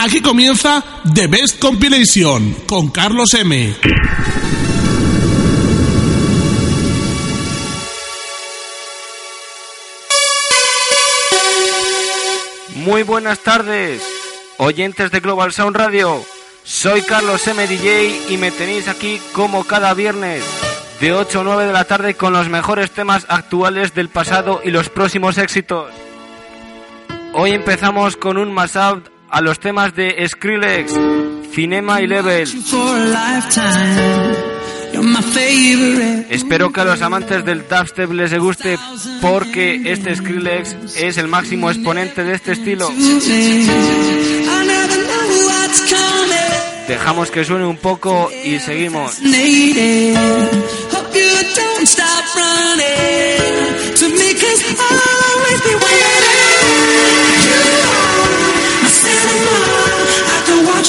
Aquí comienza The Best Compilation con Carlos M. Muy buenas tardes, oyentes de Global Sound Radio. Soy Carlos M. DJ y me tenéis aquí como cada viernes de 8 a 9 de la tarde con los mejores temas actuales del pasado y los próximos éxitos. Hoy empezamos con un mashup a los temas de Skrillex, Cinema y Level. Espero que a los amantes del dubstep les guste porque este Skrillex es el máximo exponente de este estilo. Dejamos que suene un poco y seguimos.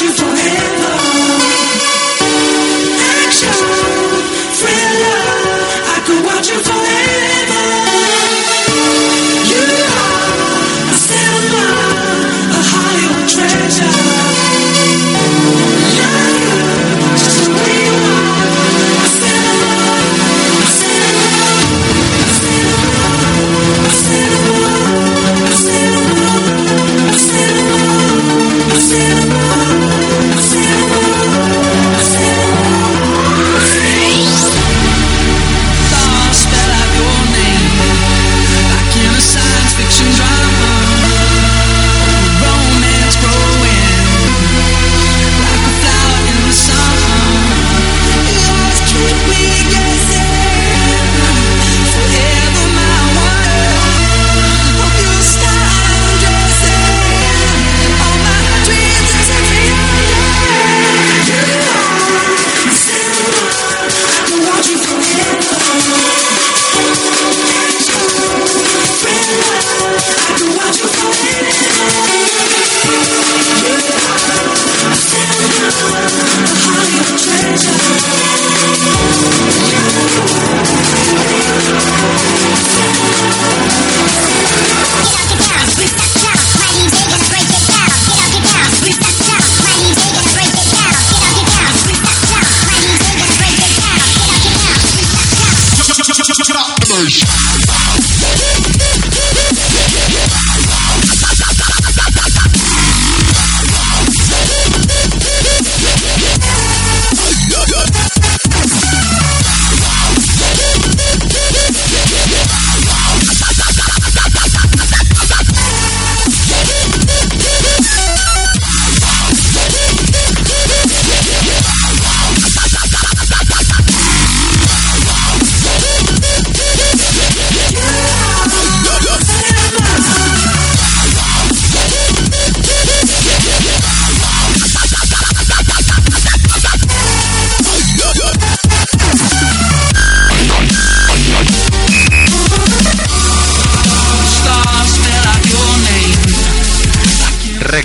you for.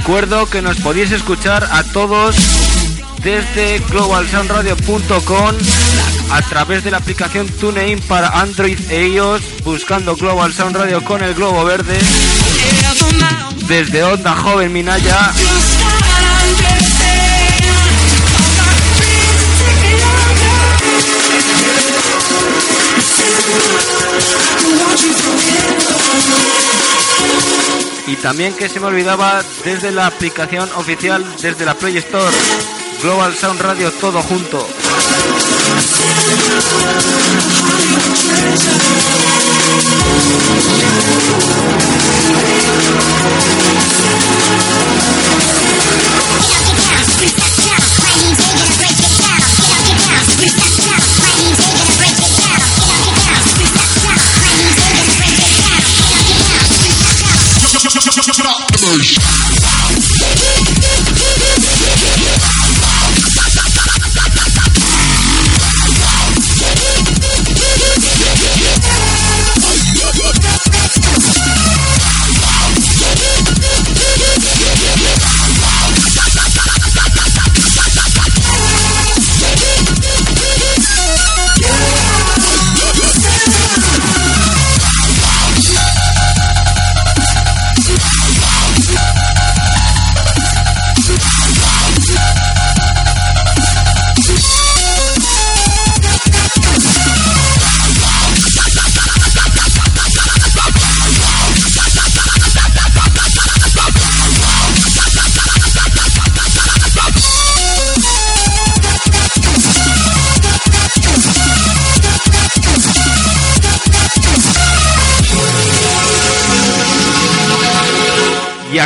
Recuerdo que nos podéis escuchar a todos desde globalsoundradio.com a través de la aplicación TuneIn para Android e iOS buscando Global Sound Radio con el globo verde. Desde Onda Joven Minaya y también que se me olvidaba desde la aplicación oficial desde la Play Store. Global Sound Radio todo junto Deus.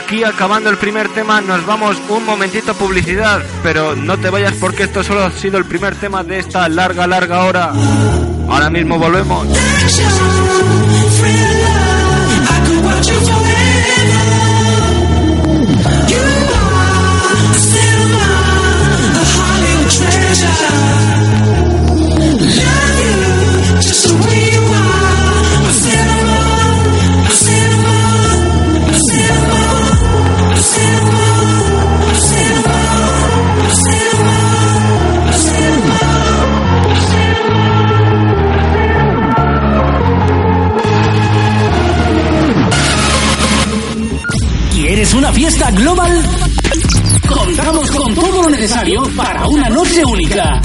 Aquí acabando el primer tema nos vamos un momentito a publicidad, pero no te vayas porque esto solo ha sido el primer tema de esta larga, larga hora. Ahora mismo volvemos. ¿Quieres una fiesta global? Contamos con todo lo necesario para una noche única.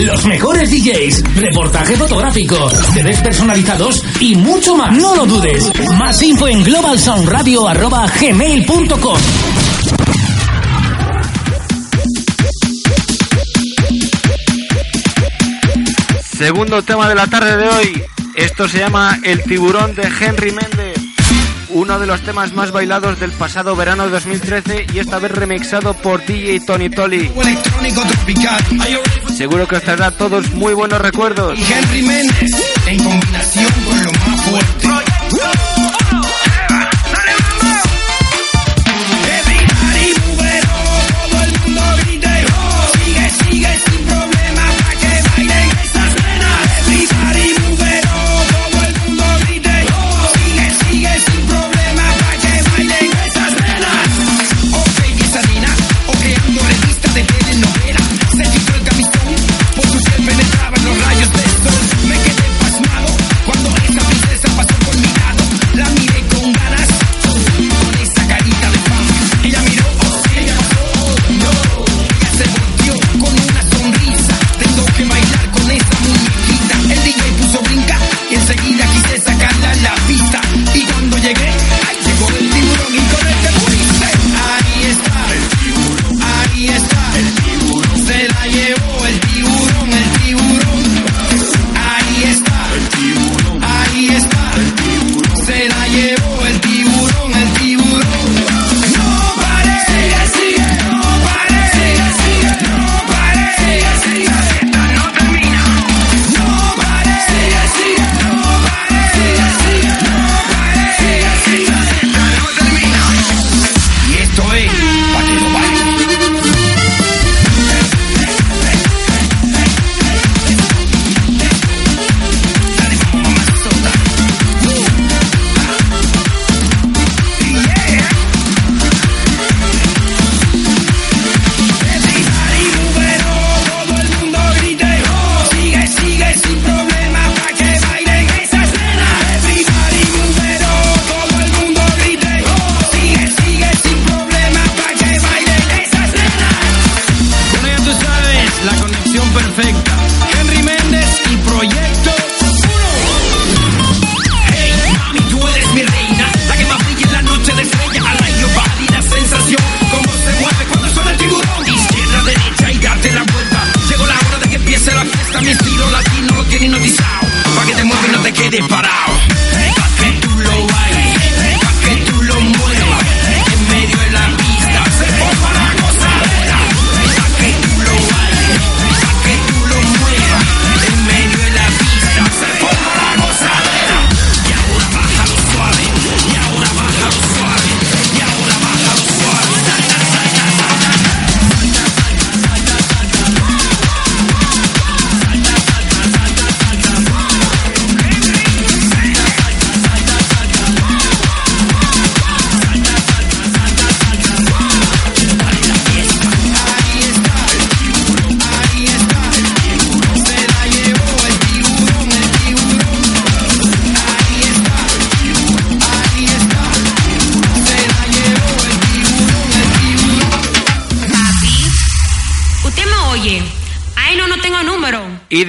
Los mejores DJs, reportajes fotográficos, CDs personalizados y mucho más. No lo dudes. Más info en globalsoundradio.gmail.com Segundo tema de la tarde de hoy. Esto se llama El tiburón de Henry Méndez. Uno de los temas más bailados del pasado verano de 2013 y esta vez remixado por DJ Tony Tolly. Seguro que os traerá todos muy buenos recuerdos. Y Henry Méndez en combinación con lo más fuerte.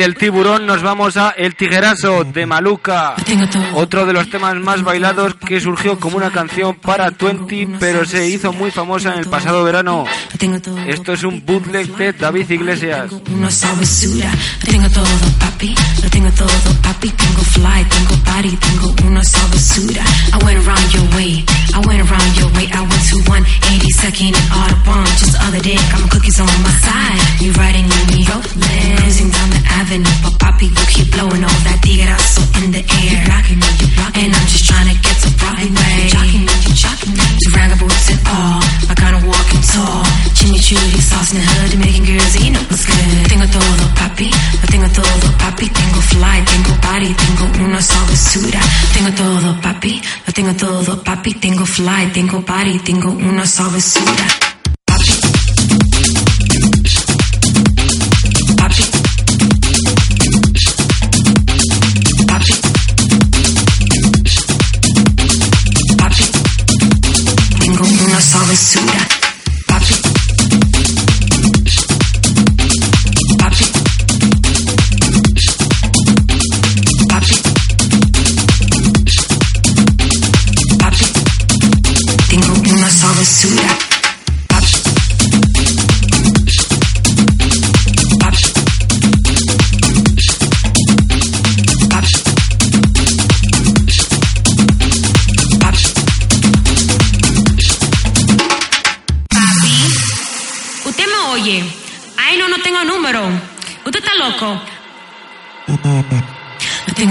Del tiburón nos vamos a El Tiguerazo de Maluca. Otro de los temas más bailados que surgió como una canción para Twenty, pero se hizo muy famosa en el pasado verano. Esto es un bootleg de David Iglesias. Una sabrosura, lo tengo todo, papi, lo tengo todo, papi, tengo fly, tengo party, tengo una sabrosura. I went around your way, I went around your way, I went to 182nd and Audubon. Just the other day, got my cookies on my side. You riding in New York, limousine down the avenue. But papi, you keep blowing all that tigarazo in the air. You rocking me, you rocking And I'm just trying to get to Broadway. You're jocking me, you're jocking me. Duranga boots and all, I kinda walking tall. Chimichurri sauce in the hood, making girls, you know what's good. Tengo todo, papi, lo tengo todo, papi. Tengo fly, tengo body, tengo una sabrosura. Tengo todo, papi, lo tengo todo, papi. Tengo fly, tengo body, tengo una sabrosura. Una sabrosura.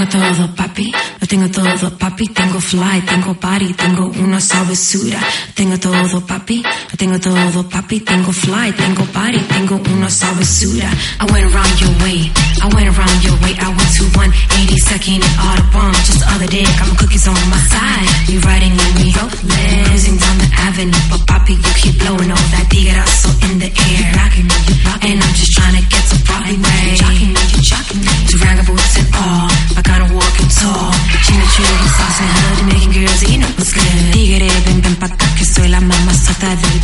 Todo, papi. Lo tengo todo, papi. Tengo fly, tengo body, tengo una sabrosura. Tengo todo, papi. Tengo todo, papi. Tengo fly, tengo body, tengo una sabrosura. I went around your way. I went around your way. I went to 182nd and Audubon. Just the other day, got my cookies on my side. You riding in New York, limousine down the avenue. But papi, you keep blowing all that tigarazo in the air. You rocking me, you rocking And I'm just trying to get to Broadway. You jocking me, you jocking me. Duranga boots and all. I kinda walking tall. Chimichurri sauce and hood, making girls, you know what's good. Tigre, ven, ven pa' acá, que soy la mamazota del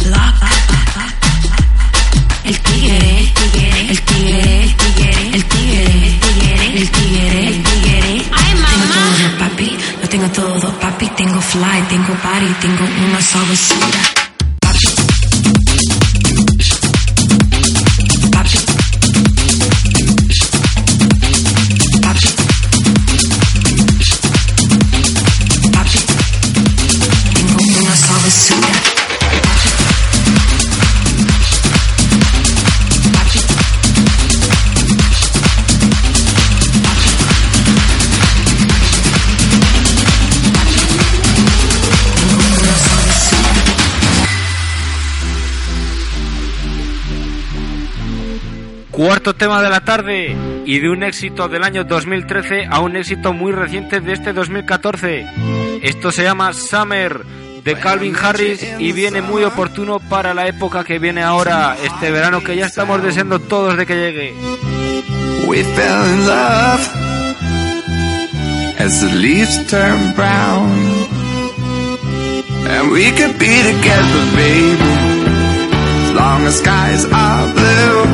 body, tengo una sabrosura. Cuarto tema de la tarde y de un éxito del año 2013 a un éxito muy reciente de este 2014. Esto se llama Summer de Calvin Harris y viene muy oportuno para la época que viene ahora, este verano que ya estamos deseando todos de que llegue. We fell in love as the leaves turn brown. And we could be together, baby, as long as skies are blue.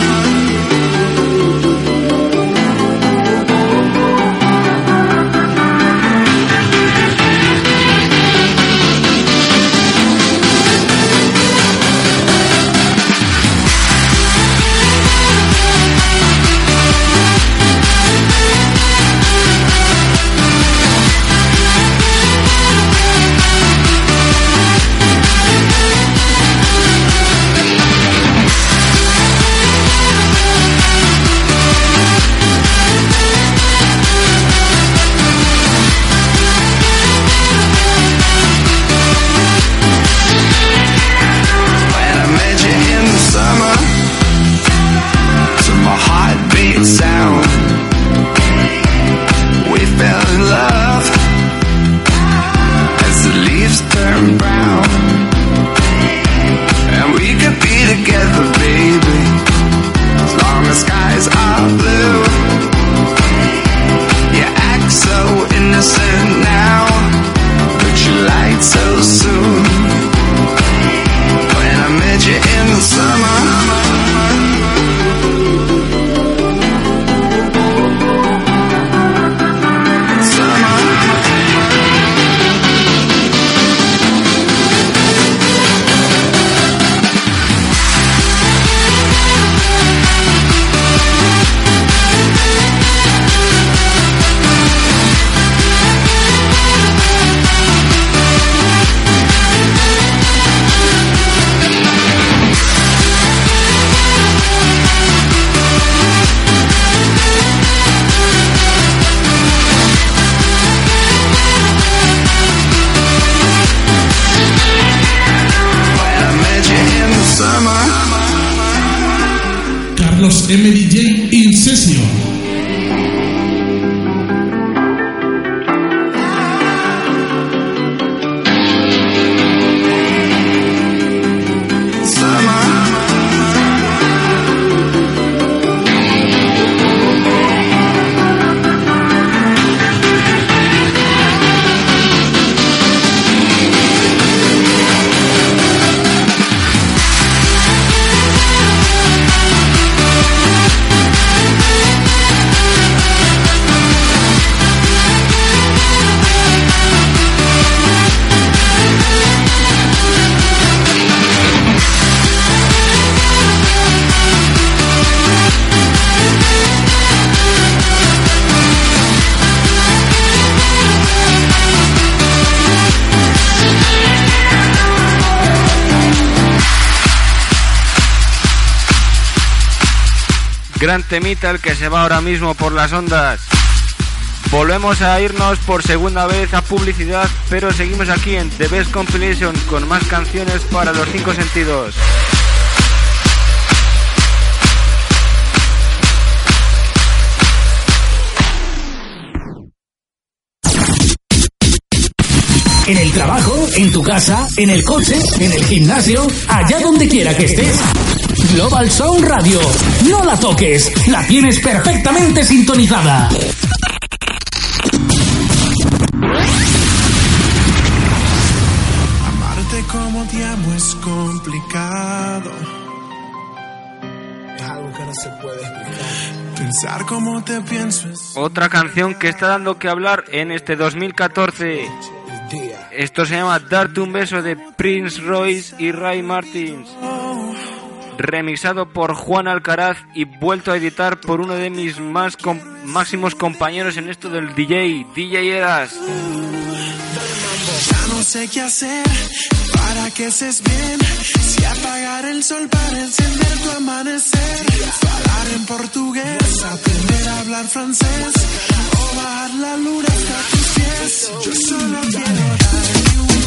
Gran temita el que se va ahora mismo por las ondas. Volvemos a irnos por segunda vez a publicidad, pero seguimos aquí en The Best Compilation con más canciones para los cinco sentidos. En el trabajo, en tu casa, en el coche, en el gimnasio, allá donde quiera que estés. Global Sound Radio. No la toques, la tienes perfectamente sintonizada. Amarte como te amo es complicado. Es algo que no se puede explicar. Pensar como te pienso es Otra canción que está dando que hablar en este 2014. el día. Esto se llama Darte un beso de Prince Royce y Ray Martins. Remixado por Juan Alcaraz y vuelto a editar por uno de mis más com- máximos compañeros en esto del DJ, DJ Eras. Ya no sé qué hacer para que estés bien. Si apagar el sol para encender tu amanecer. Hablar en portugués, aprender a hablar francés. O bajar la luna hasta tus pies. Yo solo quiero darte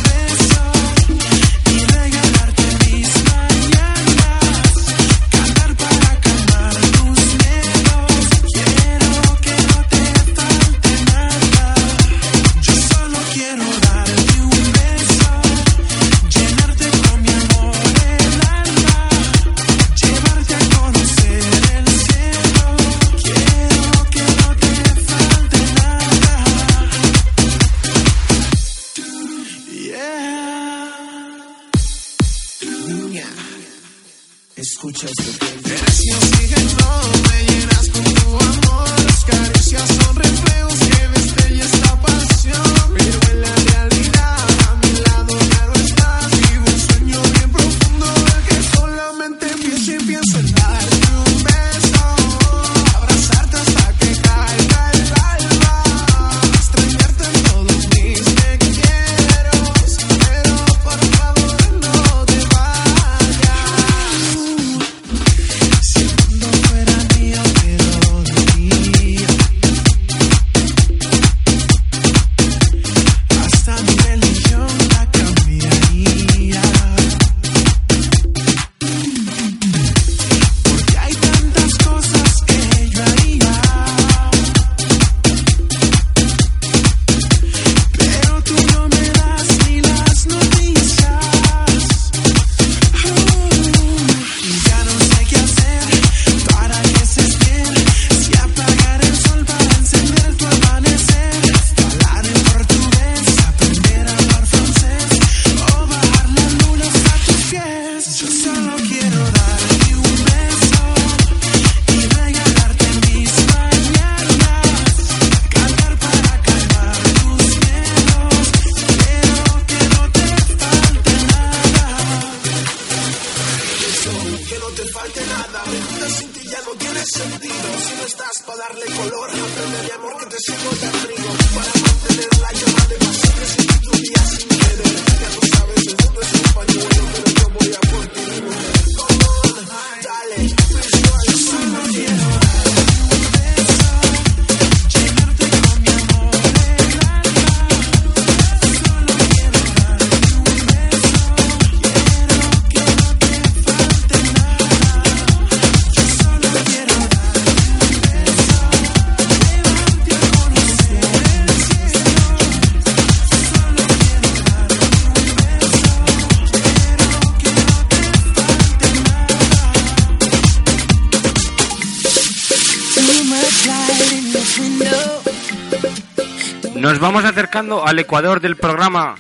al ecuador del programa.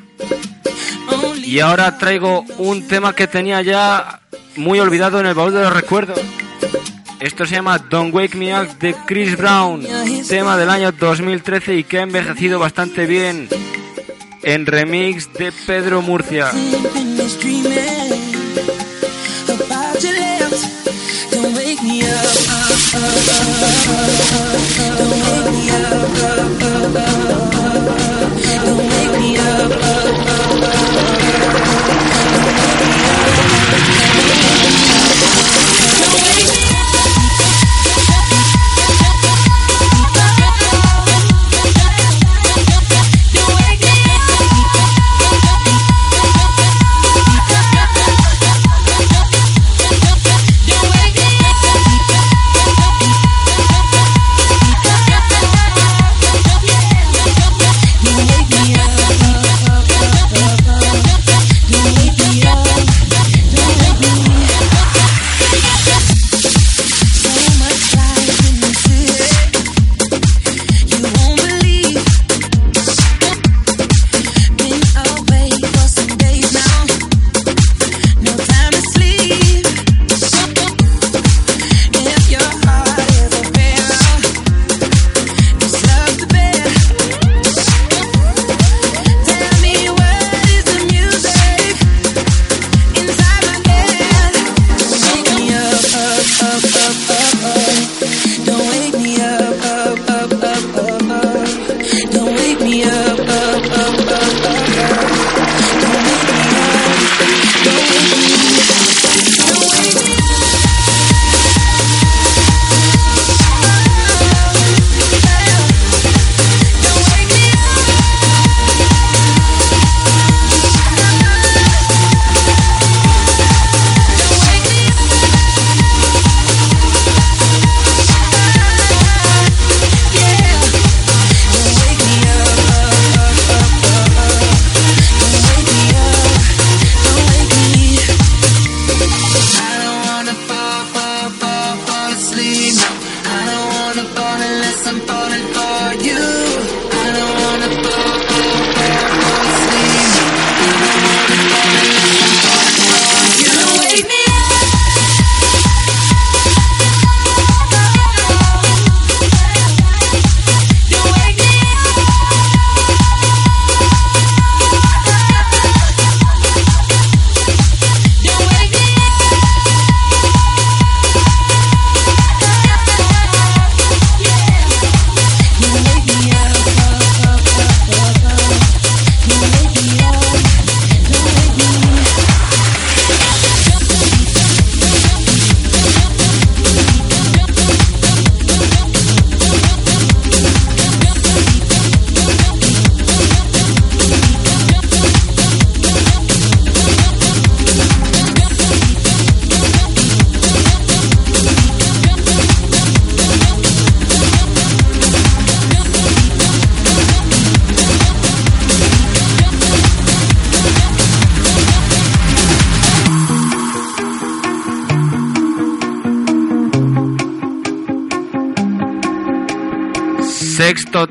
Y ahora traigo un tema que tenía ya muy olvidado en el baúl de los recuerdos. Esto se llama Don't Wake Me Up de Chris Brown, tema del año 2013 y que ha envejecido bastante bien en remix de Pedro Murcia.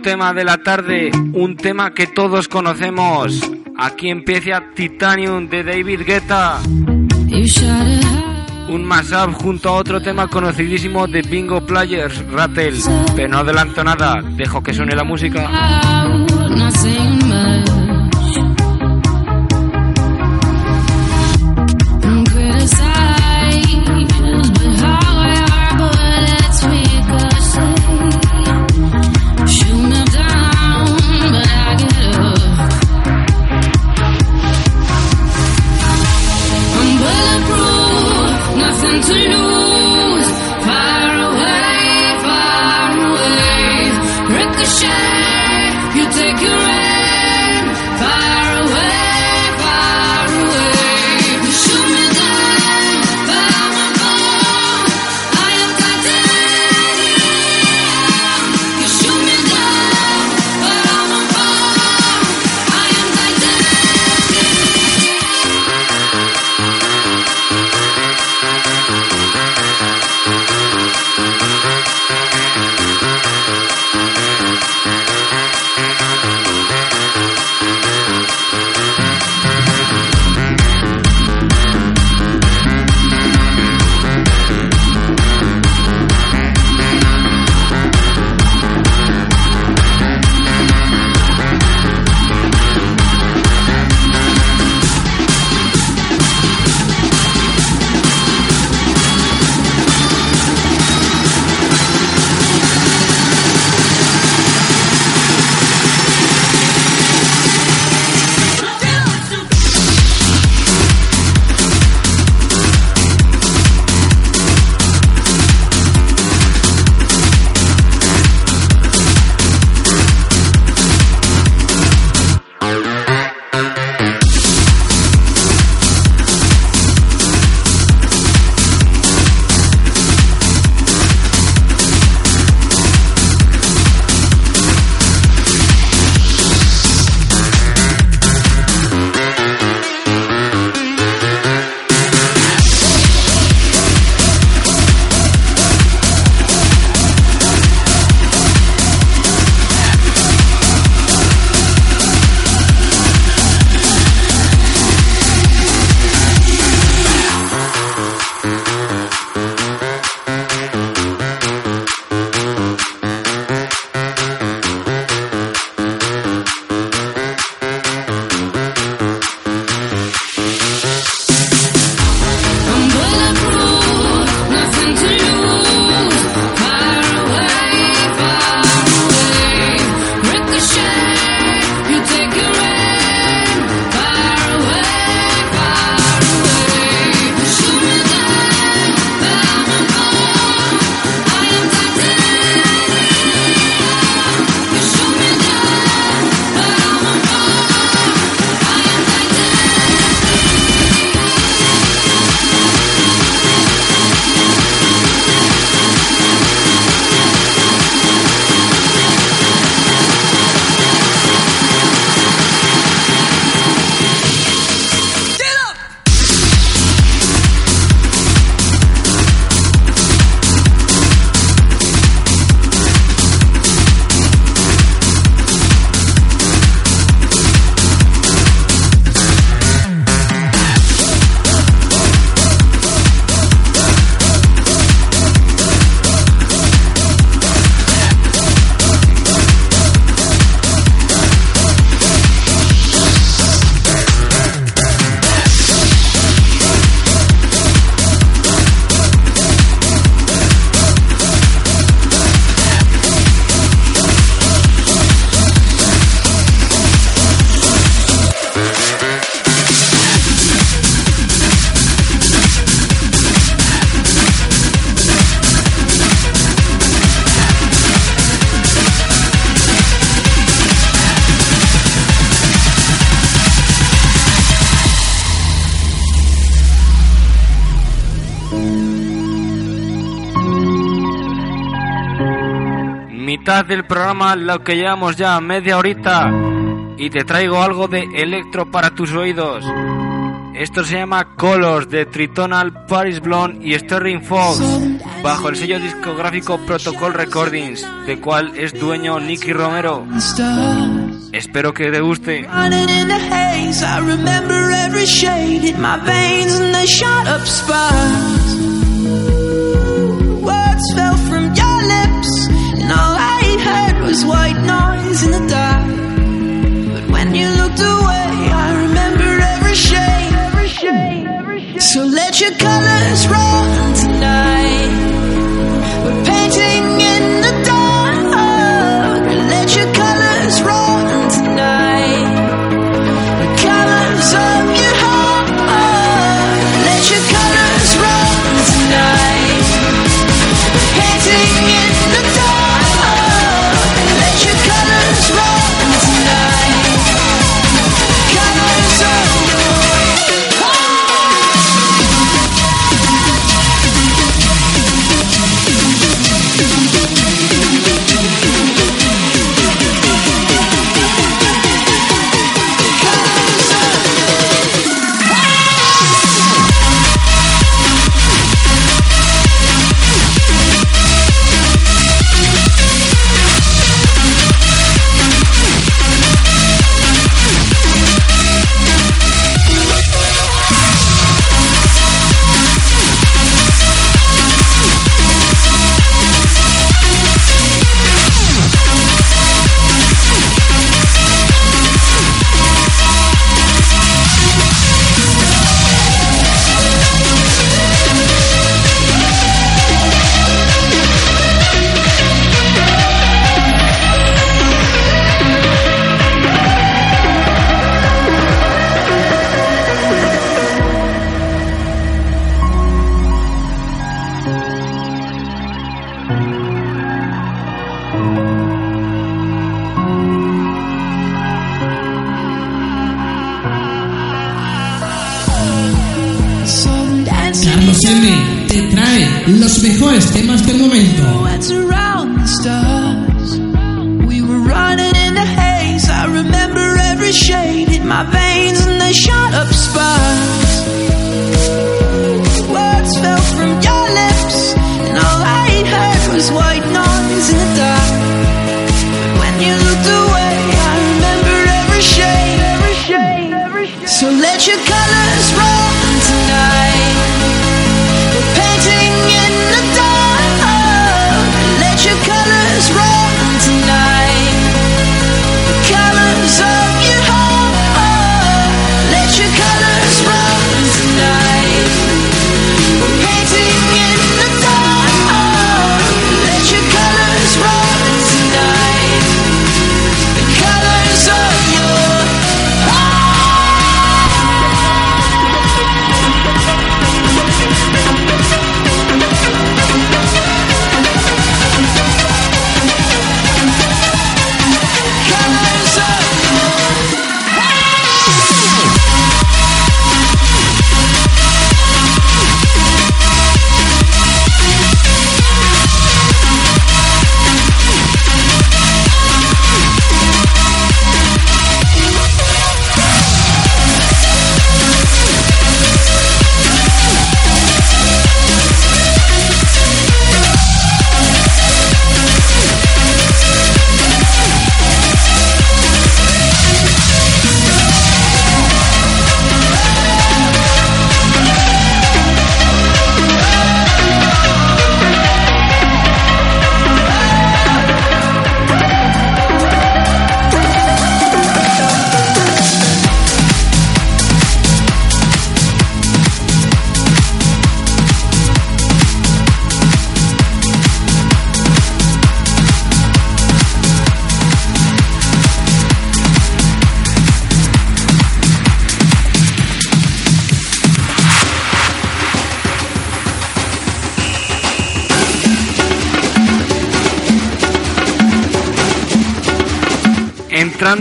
Tema de la tarde, un tema que todos conocemos. Aquí empieza Titanium de David Guetta. Un mashup junto a otro tema conocidísimo de Bingo Players, Rattle. Pero no adelanto nada, dejo que suene la música. Del programa, lo que llevamos ya media horita, y te traigo algo de electro para tus oídos. Esto se llama Colors de Tritonal, Paris Blonde y Sterling Fox, bajo el sello discográfico Protocol Recordings, de cual es dueño Nicky Romero. Espero que te guste. Was white noise in the dark. But when you looked away, I remember every shade, every shade, every shade. So let your colors run tonight. We're painting in the dark. Let your colors run tonight. The colors of your heart. Let your colors run tonight. Painting in the dark.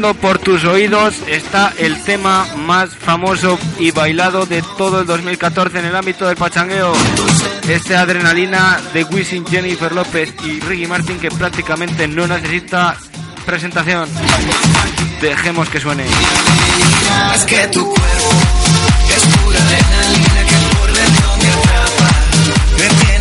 Por tus oídos está el tema más famoso y bailado de todo el 2014 en el ámbito del pachangueo. Este adrenalina de Wisin Jennifer López y Ricky Martin que prácticamente no necesita presentación. Dejemos que suene. Es que tu cuerpo es pura adrenalina que por dentro me.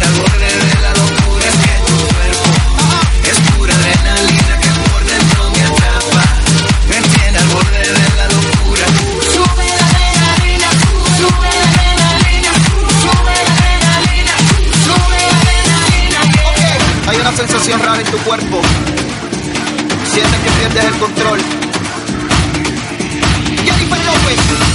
sensación rara en tu cuerpo. Sientes que pierdes el control. Jennifer López. Pues?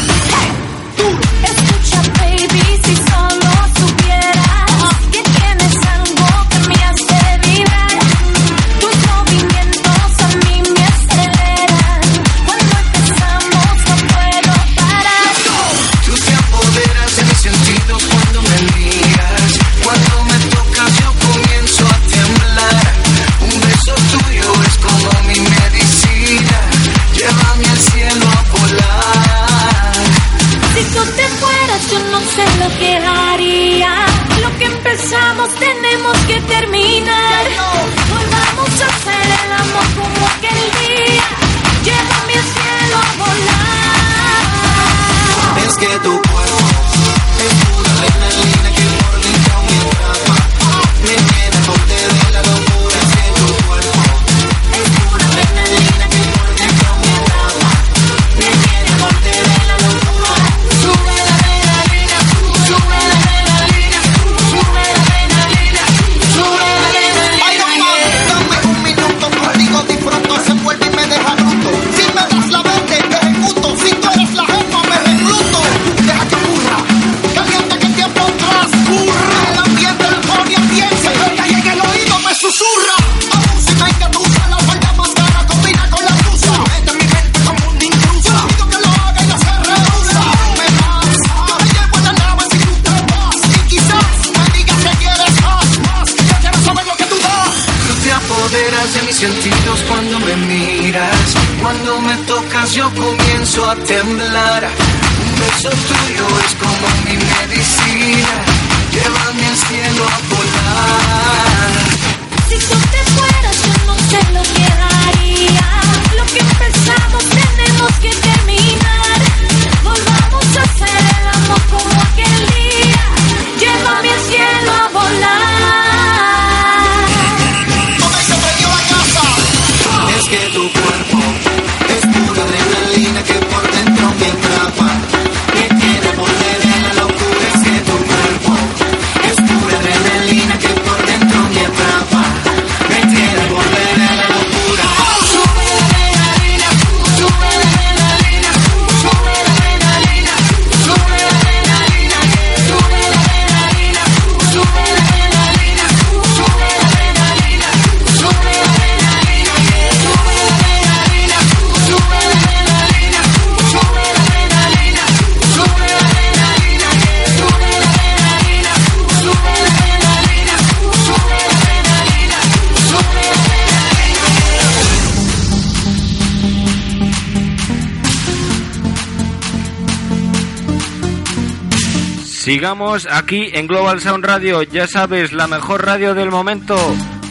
Sigamos aquí en Global Sound Radio, ya sabes, la mejor radio del momento.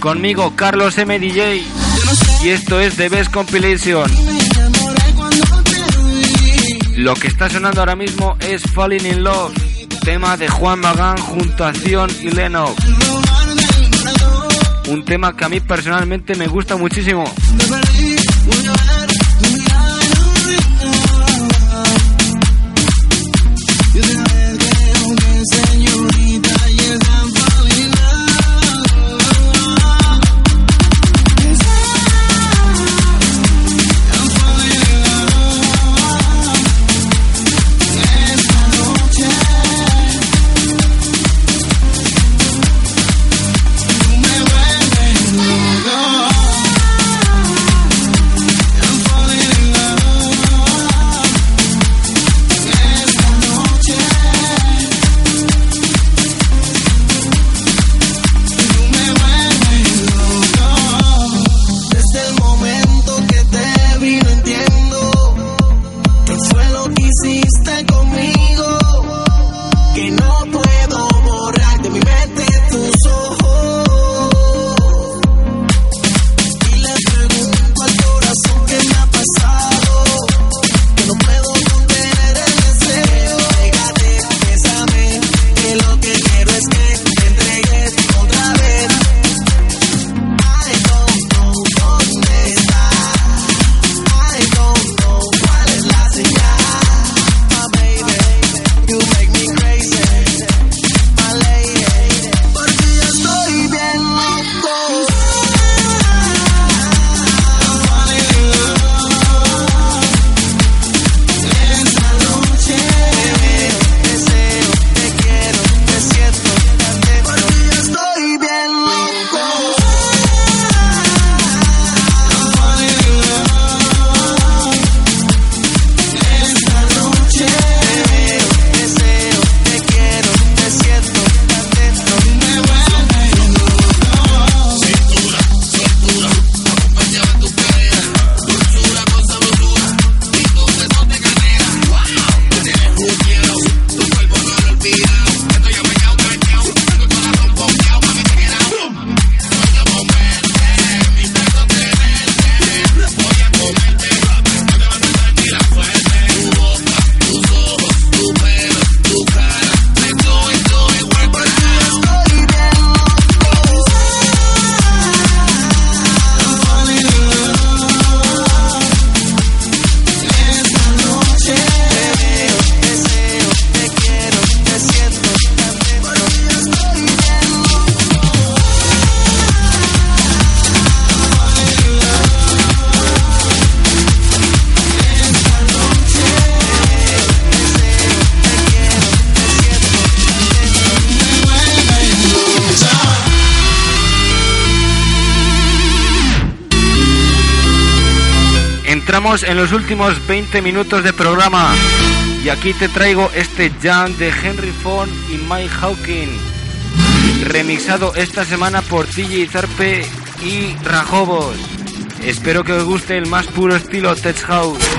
Conmigo, Carlos M. DJ. Y esto es The Best Compilation. Lo que está sonando ahora mismo es Falling in Love, tema de Juan Magán junto a Zion y Leno. Un tema que a mí personalmente me gusta muchísimo. En los últimos 20 minutos de programa. Y aquí te traigo este jam de Henry Ford y Mike Hawking. Remixado esta semana por DJ Zarpe y Rajobos. Espero que os guste el más puro estilo Tech House.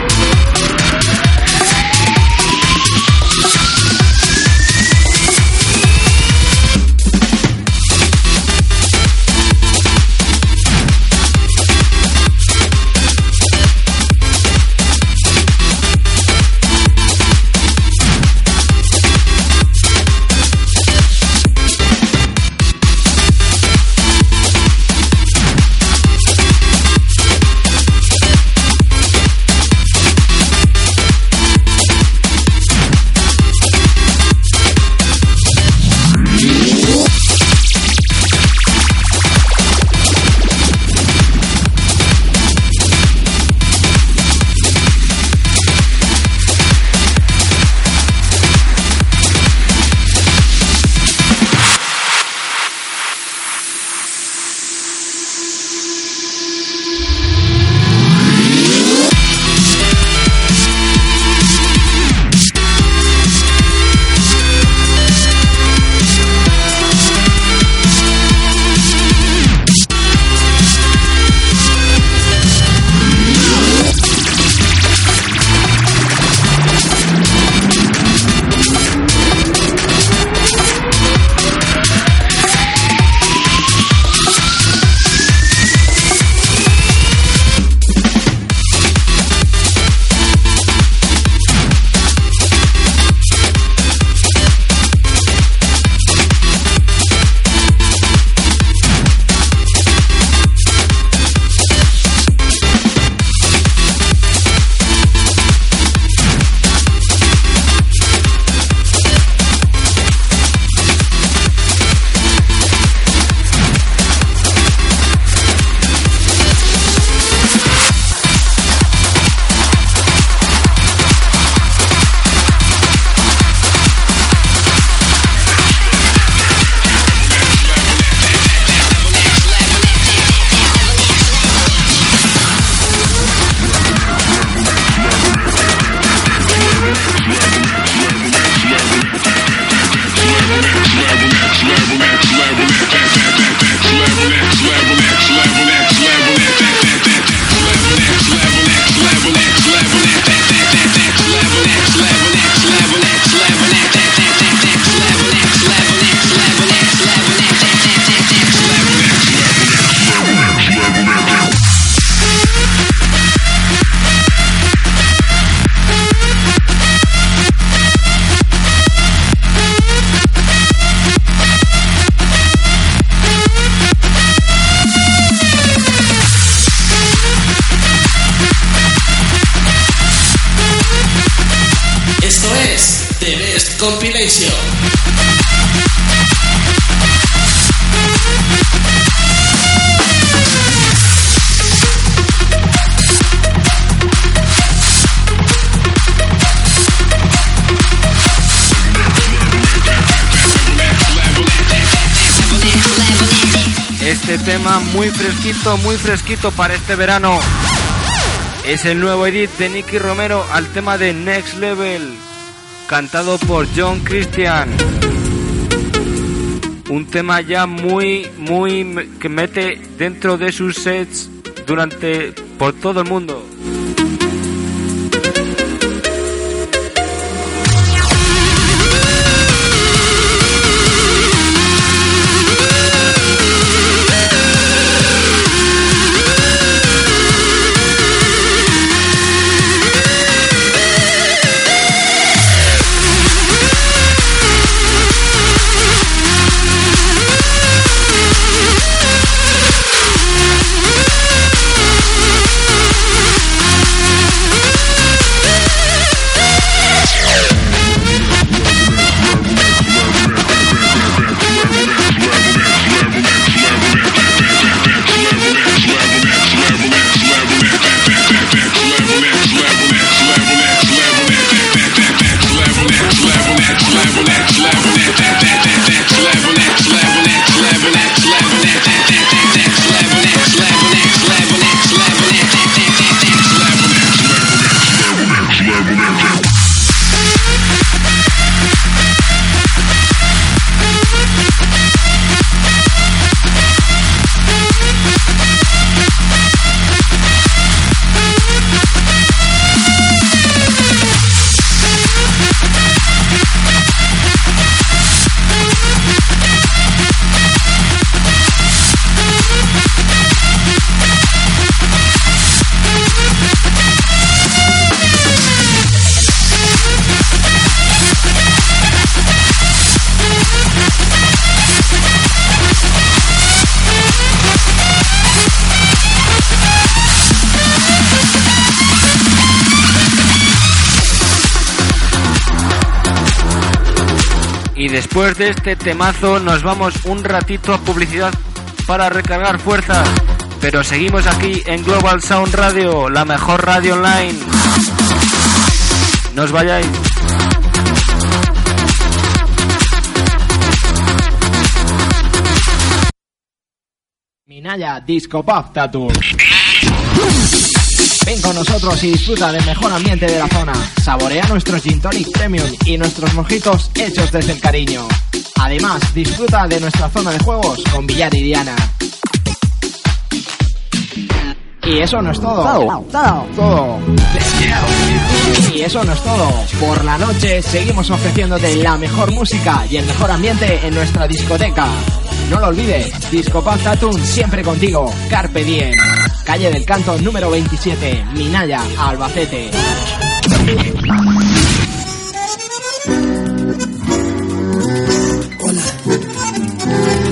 Fresquito, muy fresquito para este verano. Es el nuevo edit de Nicky Romero al tema de Next Level, cantado por John Christian. Un tema ya muy, muy que mete dentro de sus sets durante por todo el mundo. Y después de este temazo nos vamos un ratito a publicidad para recargar fuerzas. Pero seguimos aquí en Global Sound Radio, la mejor radio online. No os vayáis. Minaya Disco Tattoo. Ven con nosotros y disfruta del mejor ambiente de la zona. Saborea nuestros Gin Tonic Premium y nuestros mojitos hechos desde el cariño. Además, disfruta de nuestra zona de juegos con Villar y Diana. Y eso no es todo. Todo. Y eso no es todo. Por la noche seguimos ofreciéndote la mejor música y el mejor ambiente en nuestra discoteca. No lo olvides, Disco Pub Tatun siempre contigo. Carpe Diem. Calle del Canto número 27, Minaya, Albacete.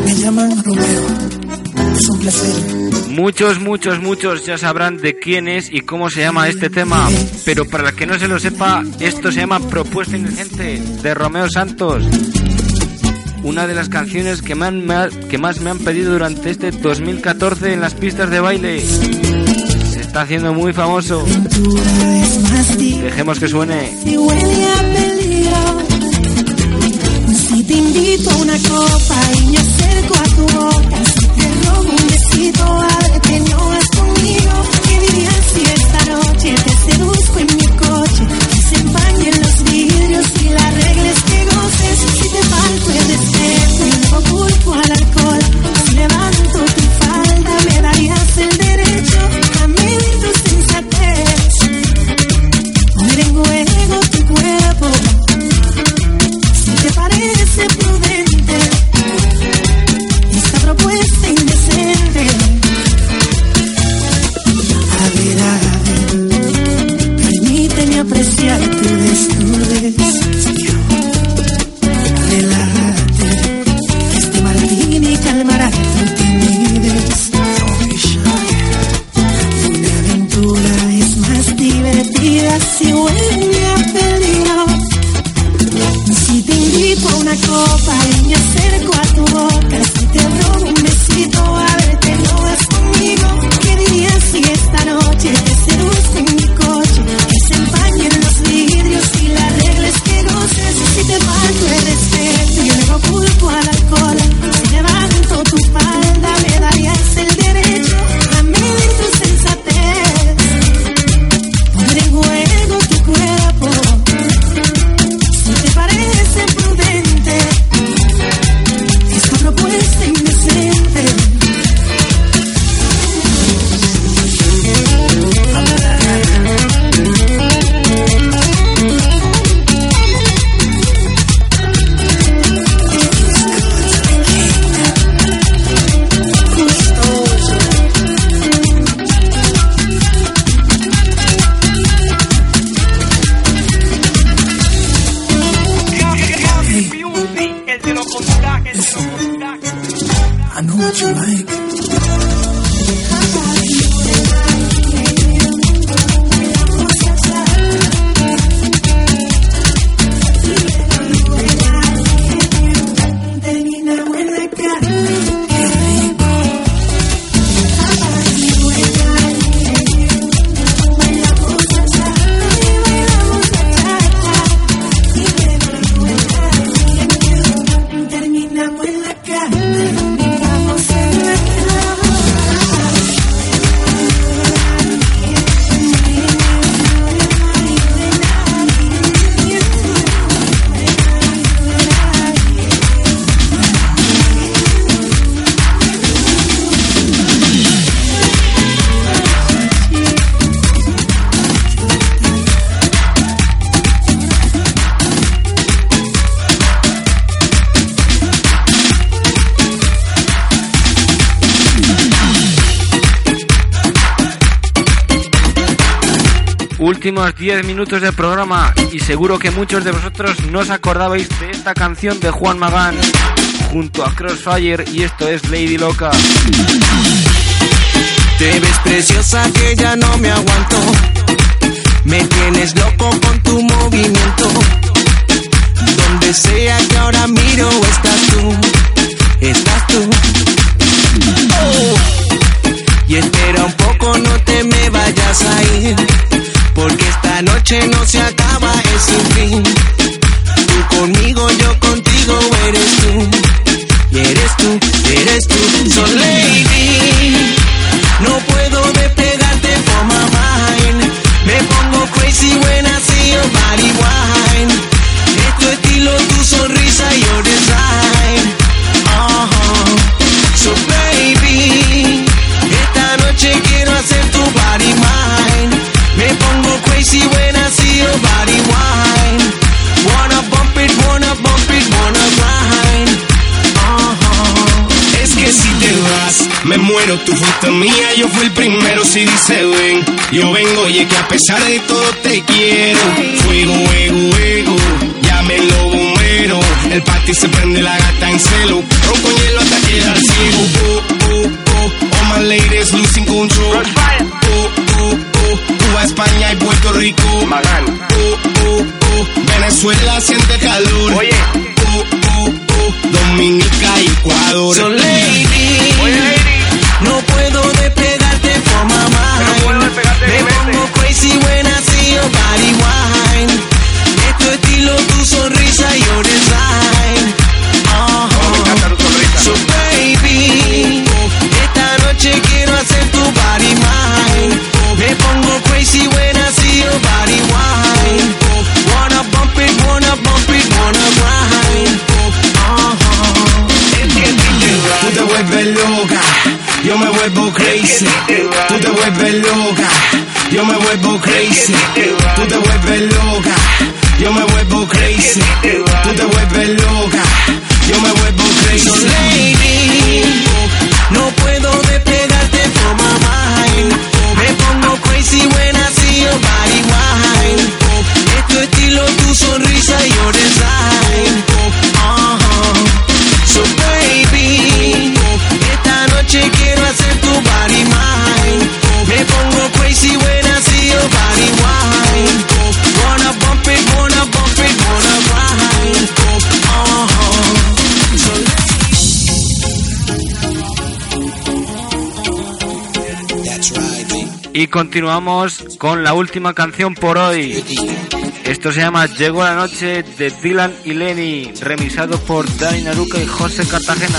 Me llaman Romeo. Es un placer. Muchos, muchos, muchos ya sabrán de quién es y cómo se llama este tema. Pero para el que no se lo sepa, esto se llama Propuesta Indecente de Romeo Santos. Una de las canciones que, más me han pedido durante este 2014 en las pistas de baile. Se está haciendo muy famoso. Dejemos que suene. Si te invito a una copa y me acerco a tu boca, te robo un besito, ábrete, no vas conmigo. ¿Qué dirías si esta noche te seduzco en mi coche? Últimos 10 minutos del programa y seguro que muchos de vosotros no os acordabais de esta canción de Juan Magán junto a Crossfire y esto es Lady Loca. Te ves preciosa que ya no me aguanto. Me tienes loco con tu movimiento. donde sea que ahora miro estás tú, estás tú. Y espera un poco, no te me vayas a ir, porque esta noche no se acaba, es sin fin. Mía, yo fui el primero, si dice ven, yo vengo, oye que a pesar de todo te quiero, fuego, ego, ego, llámenlo bombero, el party se prende la gata en celo, ron con hielo hasta quedar ciego, oh, oh, oh, all my ladies losing control, oh, oh, oh, Cuba, España y Puerto Rico, oh, oh, oh, Venezuela siente calor, oye, oh, oh, oh, Dominica y Ecuador. So lady, no yo me vuelvo crazy. Tú te vuelves loca, yo me vuelvo crazy. Tú te vuelves loca, yo me vuelvo crazy. Lady, no continuamos con la última canción por hoy. Esto se llama Llegó la noche de Dylan y Lenny, remisado por Dani Naruca y José Cartagena.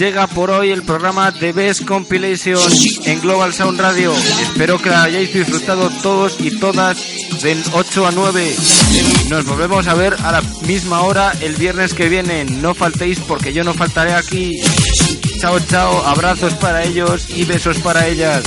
Llega por hoy el programa de Best Compilation en Global Sound Radio. Espero que hayáis disfrutado todos y todas del 8 a 9. Nos volvemos a ver a la misma hora el viernes que viene. No faltéis porque yo no faltaré aquí. Chao, chao. Abrazos para ellos y besos para ellas.